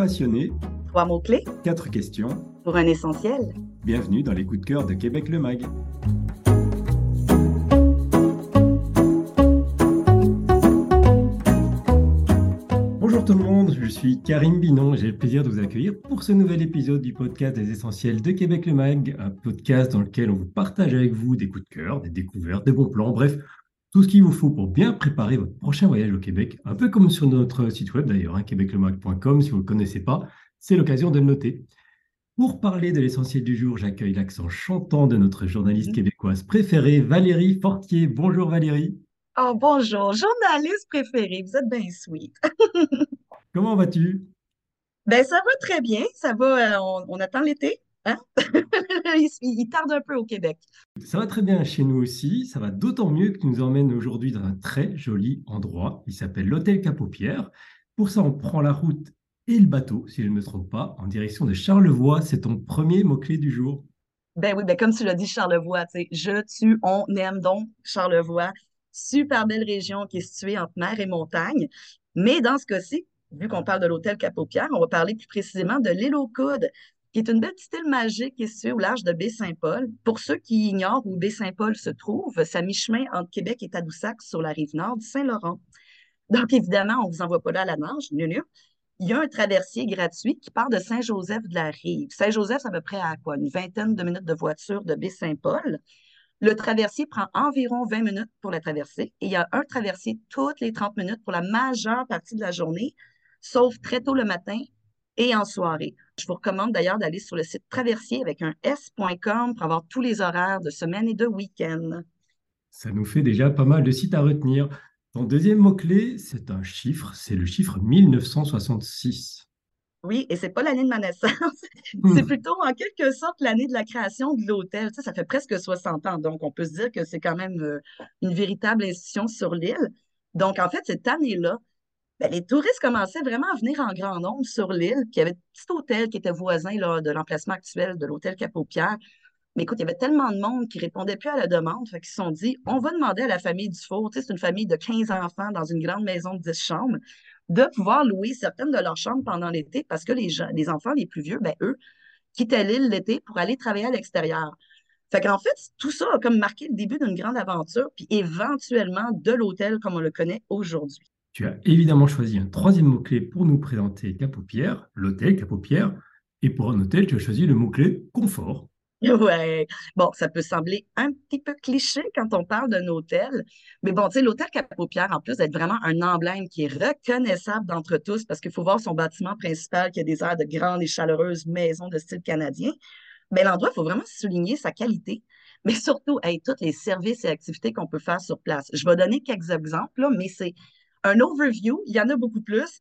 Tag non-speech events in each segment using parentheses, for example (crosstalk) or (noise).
passionné. Trois mots-clés. Quatre questions. Pour un essentiel. Bienvenue dans les coups de cœur de Québec le Mag. Bonjour tout le monde, je suis Karim Binon. J'ai le plaisir de vous accueillir pour ce nouvel épisode du podcast des essentiels de Québec le Mag, un podcast dans lequel on vous partage avec vous des coups de cœur, des découvertes, des bons plans, bref, tout ce qu'il vous faut pour bien préparer votre prochain voyage au Québec, un peu comme sur notre site web d'ailleurs, hein, si vous ne le connaissez pas, c'est l'occasion de le noter. Pour parler de l'essentiel du jour, j'accueille l'accent chantant de notre journaliste québécoise préférée, Valérie Fortier. Bonjour Valérie. Oh, bonjour, journaliste préférée, vous êtes bien sweet. (laughs) Comment vas-tu? Ben, ça va très bien, ça va, euh, on attend l'été. Hein? (laughs) il, tarde un peu au Québec. Ça va très bien chez nous aussi. Ça va d'autant mieux que tu nous emmènes aujourd'hui dans un très joli endroit. Il s'appelle l'Hôtel Capopierre. Pour ça, on prend la route et le bateau, si je ne me trompe pas, en direction de Charlevoix. C'est ton premier mot-clé du jour. Ben oui, ben comme tu l'as dit, Charlevoix, tu sais, je, tu, on aime donc Charlevoix. Super belle région qui est située entre mer et montagne. Mais dans ce cas-ci, vu qu'on parle de l'hôtel Capopierre, on va parler plus précisément de l'île aux coudes, qui est une belle petite île magique située au large de Baie-Saint-Paul. Pour ceux qui ignorent où Baie-Saint-Paul se trouve, c'est à mi-chemin entre Québec et Tadoussac sur la rive nord du Saint-Laurent. Donc, évidemment, on ne vous envoie pas là à la nage, Il y a un traversier gratuit qui part de Saint-Joseph de la Rive. Saint-Joseph, c'est à peu près à quoi? Une vingtaine de minutes de voiture de Baie-Saint-Paul. Le traversier prend environ 20 minutes pour la traverser et il y a un traversier toutes les 30 minutes pour la majeure partie de la journée, sauf très tôt le matin et en soirée. Je vous recommande d'ailleurs d'aller sur le site traversier avec un s.com pour avoir tous les horaires de semaine et de week-end. Ça nous fait déjà pas mal de sites à retenir. Ton deuxième mot-clé, c'est un chiffre, c'est le chiffre 1966. Oui, et c'est pas l'année de ma naissance. (laughs) Hmm. c'est plutôt en quelque sorte l'année de la création de l'hôtel. ça fait presque 60 ans, donc on peut se dire que c'est quand même euh, une véritable institution sur l'île. Donc, en fait, cette année-là, ben, les touristes commençaient vraiment à venir en grand nombre sur l'île. Puis il y avait un petit hôtel qui était voisin là, de l'emplacement actuel de l'hôtel Capopierre. Mais écoute, il y avait tellement de monde qui ne répondait plus à la demande. Fait se sont dit, on va demander à la famille du Four, c'est une famille de 15 enfants dans une grande maison de 10 chambres, de pouvoir louer certaines de leurs chambres pendant l'été parce que les, les enfants les plus vieux, ben, eux, quittaient l'île l'été pour aller travailler à l'extérieur. Fait qu'en fait, tout ça a comme marqué le début d'une grande aventure, puis éventuellement de l'hôtel comme on le connaît aujourd'hui. Tu as évidemment choisi un troisième mot-clé pour nous présenter Capopierre, l'hôtel Capopierre. Et pour un hôtel, tu as choisi le mot-clé confort. Ouais, bon, ça peut sembler un petit peu cliché quand on parle d'un hôtel, mais bon, tu sais, l'hôtel Capopierre, en plus d'être vraiment un emblème qui est reconnaissable d'entre tous, parce qu'il faut voir son bâtiment principal qui a des airs de grandes et chaleureuses maisons de style canadien, mais l'endroit, il faut vraiment souligner sa qualité, mais surtout, avec tous les services et activités qu'on peut faire sur place. Je vais donner quelques exemples, mais c'est un overview, il y en a beaucoup plus.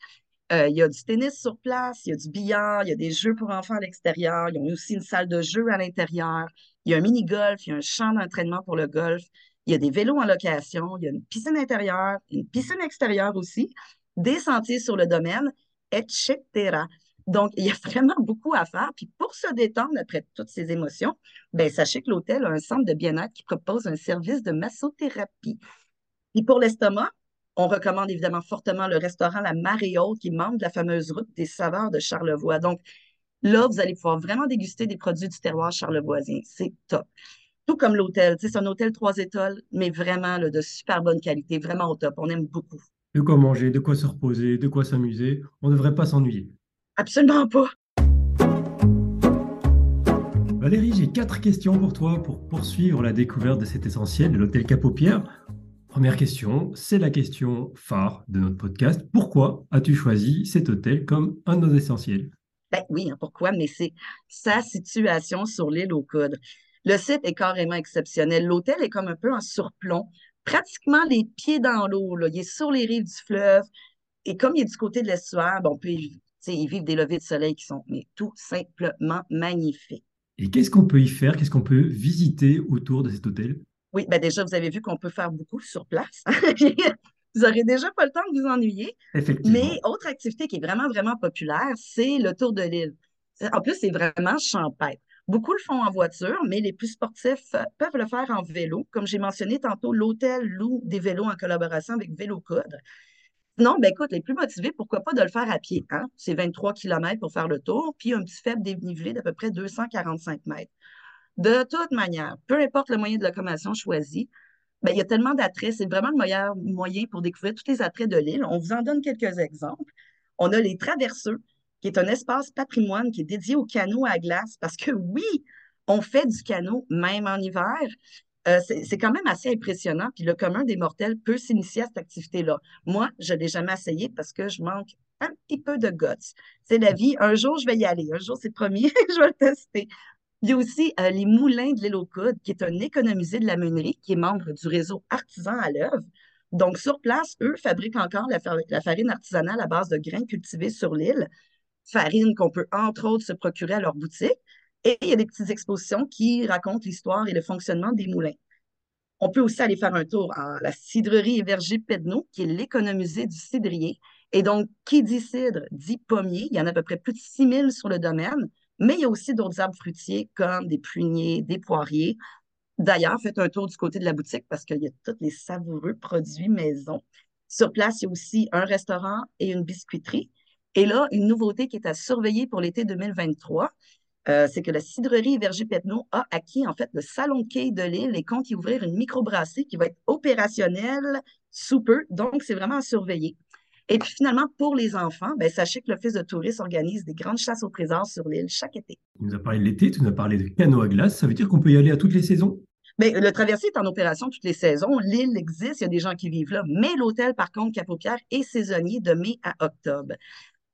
Euh, il y a du tennis sur place, il y a du billard, il y a des jeux pour enfants à l'extérieur, il y a aussi une salle de jeu à l'intérieur, il y a un mini-golf, il y a un champ d'entraînement pour le golf, il y a des vélos en location, il y a une piscine intérieure, une piscine extérieure aussi, des sentiers sur le domaine, etc. Donc, il y a (laughs) vraiment beaucoup à faire. Puis pour se détendre après toutes ces émotions, ben, sachez que l'hôtel a un centre de bien-être qui propose un service de massothérapie. Et pour l'estomac, on recommande évidemment fortement le restaurant La Marée Haute, qui est membre de la fameuse route des saveurs de Charlevoix. Donc, là, vous allez pouvoir vraiment déguster des produits du terroir charlevoisien. C'est top. Tout comme l'hôtel. C'est un hôtel trois étoiles, mais vraiment de super bonne qualité, vraiment au top. On aime beaucoup. De quoi manger, de quoi se reposer, de quoi s'amuser. On ne devrait pas s'ennuyer. Absolument pas. Valérie, j'ai quatre questions pour toi pour poursuivre la découverte de cet essentiel de l'hôtel Capopierre. Première question, c'est la question phare de notre podcast. Pourquoi as-tu choisi cet hôtel comme un de nos essentiels? Ben oui, hein, pourquoi? Mais c'est sa situation sur l'île aux coudes. Le site est carrément exceptionnel. L'hôtel est comme un peu en surplomb, pratiquement les pieds dans l'eau. Il est sur les rives du fleuve. Et comme il est du côté de l'estuaire, ben, on peut y vivre des levées de soleil qui sont mais, tout simplement magnifiques. Et qu'est-ce qu'on peut y faire? Qu'est-ce qu'on peut visiter autour de cet hôtel? Oui, ben déjà, vous avez vu qu'on peut faire beaucoup sur place. (laughs) vous n'aurez déjà pas le temps de vous ennuyer. Mais autre activité qui est vraiment, vraiment populaire, c'est le tour de l'île. En plus, c'est vraiment champêtre. Beaucoup le font en voiture, mais les plus sportifs euh, peuvent le faire en vélo. Comme j'ai mentionné tantôt, l'hôtel loue des vélos en collaboration avec Vélo Code. Sinon, ben écoute, les plus motivés, pourquoi pas de le faire à pied? Hein? C'est 23 km pour faire le tour, puis un petit faible dénivelé d'à peu près 245 mètres. De toute manière, peu importe le moyen de locomotion choisi, ben, il y a tellement d'attraits. C'est vraiment le meilleur moyen pour découvrir tous les attraits de l'île. On vous en donne quelques exemples. On a les traverseux, qui est un espace patrimoine qui est dédié au canot à glace, parce que oui, on fait du canot même en hiver. Euh, c'est quand même assez impressionnant. Puis le commun des mortels peut s'initier à cette activité-là. Moi, je ne l'ai jamais essayé parce que je manque un petit peu de guts. C'est la vie. Un jour, je vais y aller. Un jour, c'est promis, (laughs) je vais le tester. Il y a aussi euh, les moulins de l'île aux Coudes, qui est un économisé de la meunerie, qui est membre du réseau Artisan à l'œuvre. Donc, sur place, eux fabriquent encore la, farine artisanale à base de grains cultivés sur l'île, farine qu'on peut entre autres se procurer à leur boutique. Et il y a des petites expositions qui racontent l'histoire et le fonctionnement des moulins. On peut aussi aller faire un tour à la cidrerie et verger Pedneau, qui est l'économisé du cidrier. Et donc, qui dit cidre dit pommier. Il y en a à peu près plus de 6000 sur le domaine, mais il y a aussi d'autres arbres fruitiers comme des pruniers, des poiriers. D'ailleurs, faites un tour du côté de la boutique parce qu'il y a tous les savoureux produits maison. Sur place, il y a aussi un restaurant et une biscuiterie. Et là, une nouveauté qui est à surveiller pour l'été 2023, euh, c'est que la cidrerie Verger a acquis en fait le salon quai de l'île et compte y ouvrir une microbrasserie qui va être opérationnelle sous peu. Donc, c'est vraiment à surveiller. Et puis finalement, pour les enfants, ben, sachez que l'Office de tourisme organise des grandes chasses au trésor sur l'île chaque été. Tu nous as parlé de l'été, tu nous as parlé de canot à glace. Ça veut dire qu'on peut y aller à toutes les saisons? Bien, le traversier est en opération toutes les saisons. L'île existe, il y a des gens qui vivent là. Mais l'hôtel, par contre, Cap-aux-Pierres, est saisonnier de mai à octobre.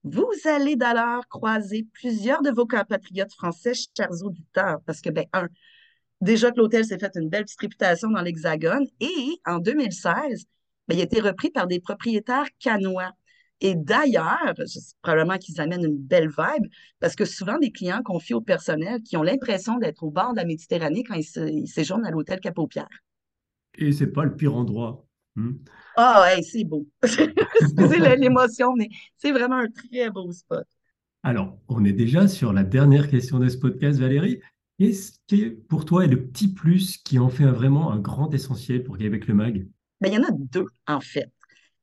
Vous allez d'ailleurs croiser plusieurs de vos compatriotes français, chers auditeurs, parce que, ben, un, déjà que l'hôtel s'est fait une belle petite réputation dans l'Hexagone, et en 2016, ben, il a été repris par des propriétaires canois. Et d'ailleurs, probablement qu'ils amènent une belle vibe, parce que souvent, des clients confient au personnel qui ont l'impression d'être au bord de la Méditerranée quand ils, séjournent à l'hôtel Cap-aux-Pierres. Et c'est pas le pire endroit. Hmm? Ah, c'est beau. (laughs) Excusez l'émotion, mais c'est vraiment un très beau spot. Alors, on est déjà sur la dernière question de ce podcast, Valérie. Qu'est-ce qui, pour toi, est le petit plus qui en fait vraiment un grand essentiel pour Québec le Mag? Ben, il y en a deux, en fait.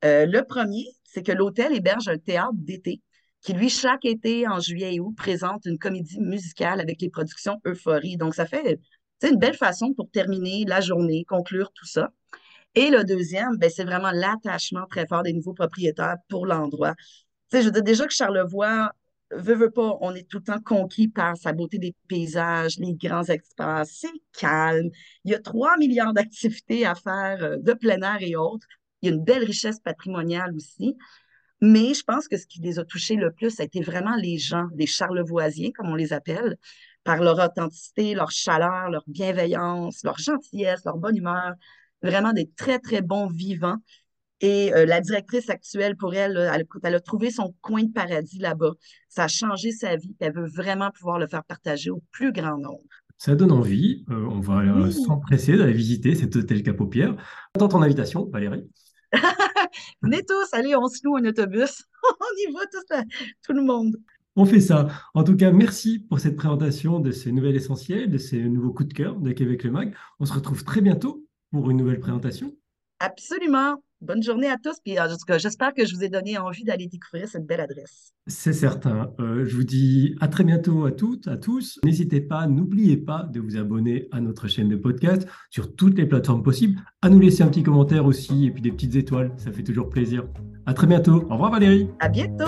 Euh, le premier, c'est que l'hôtel héberge un théâtre d'été qui, lui, chaque été, en juillet et août, présente une comédie musicale avec les productions Euphorie. Donc, ça fait une belle façon pour terminer la journée, conclure tout ça. Et le deuxième, ben, c'est vraiment l'attachement très fort des nouveaux propriétaires pour l'endroit. Je veux dire, déjà que Charlevoix, veut, veut pas, on est tout le temps conquis par sa beauté des paysages, les grands espaces, c'est calme. Il y a 3 milliards d'activités à faire euh, de plein air et autres. Il y a une belle richesse patrimoniale aussi. Mais je pense que ce qui les a touchés le plus, ça a été vraiment les gens, les charlevoisiens, comme on les appelle, par leur authenticité, leur chaleur, leur bienveillance, leur gentillesse, leur bonne humeur vraiment des très, très bons vivants. Et euh, la directrice actuelle, pour elle, elle, elle, a trouvé son coin de paradis là-bas. Ça a changé sa vie. Elle veut vraiment pouvoir le faire partager au plus grand nombre. Ça donne envie. Euh, on va euh, s'empresser d'aller visiter cet hôtel Cap-aux-Pierres. Attends ton invitation, Valérie. (laughs) Venez tous, allez, on se loue un autobus. (laughs) on y va tous, tout le monde. On fait ça. En tout cas, merci pour cette présentation de ces nouvelles essentielles, de ces nouveaux coups de cœur de Québec le Mag. On se retrouve très bientôt pour une nouvelle présentation. Absolument. Bonne journée à tous. Puis j'espère que je vous ai donné envie d'aller découvrir cette belle adresse. C'est certain. Euh, je vous dis à très bientôt à toutes, à tous. N'hésitez pas, n'oubliez pas de vous abonner à notre chaîne de podcast sur toutes les plateformes possibles, à nous laisser un petit commentaire aussi et puis des petites étoiles. Ça fait toujours plaisir. À très bientôt. Au revoir Valérie. À bientôt.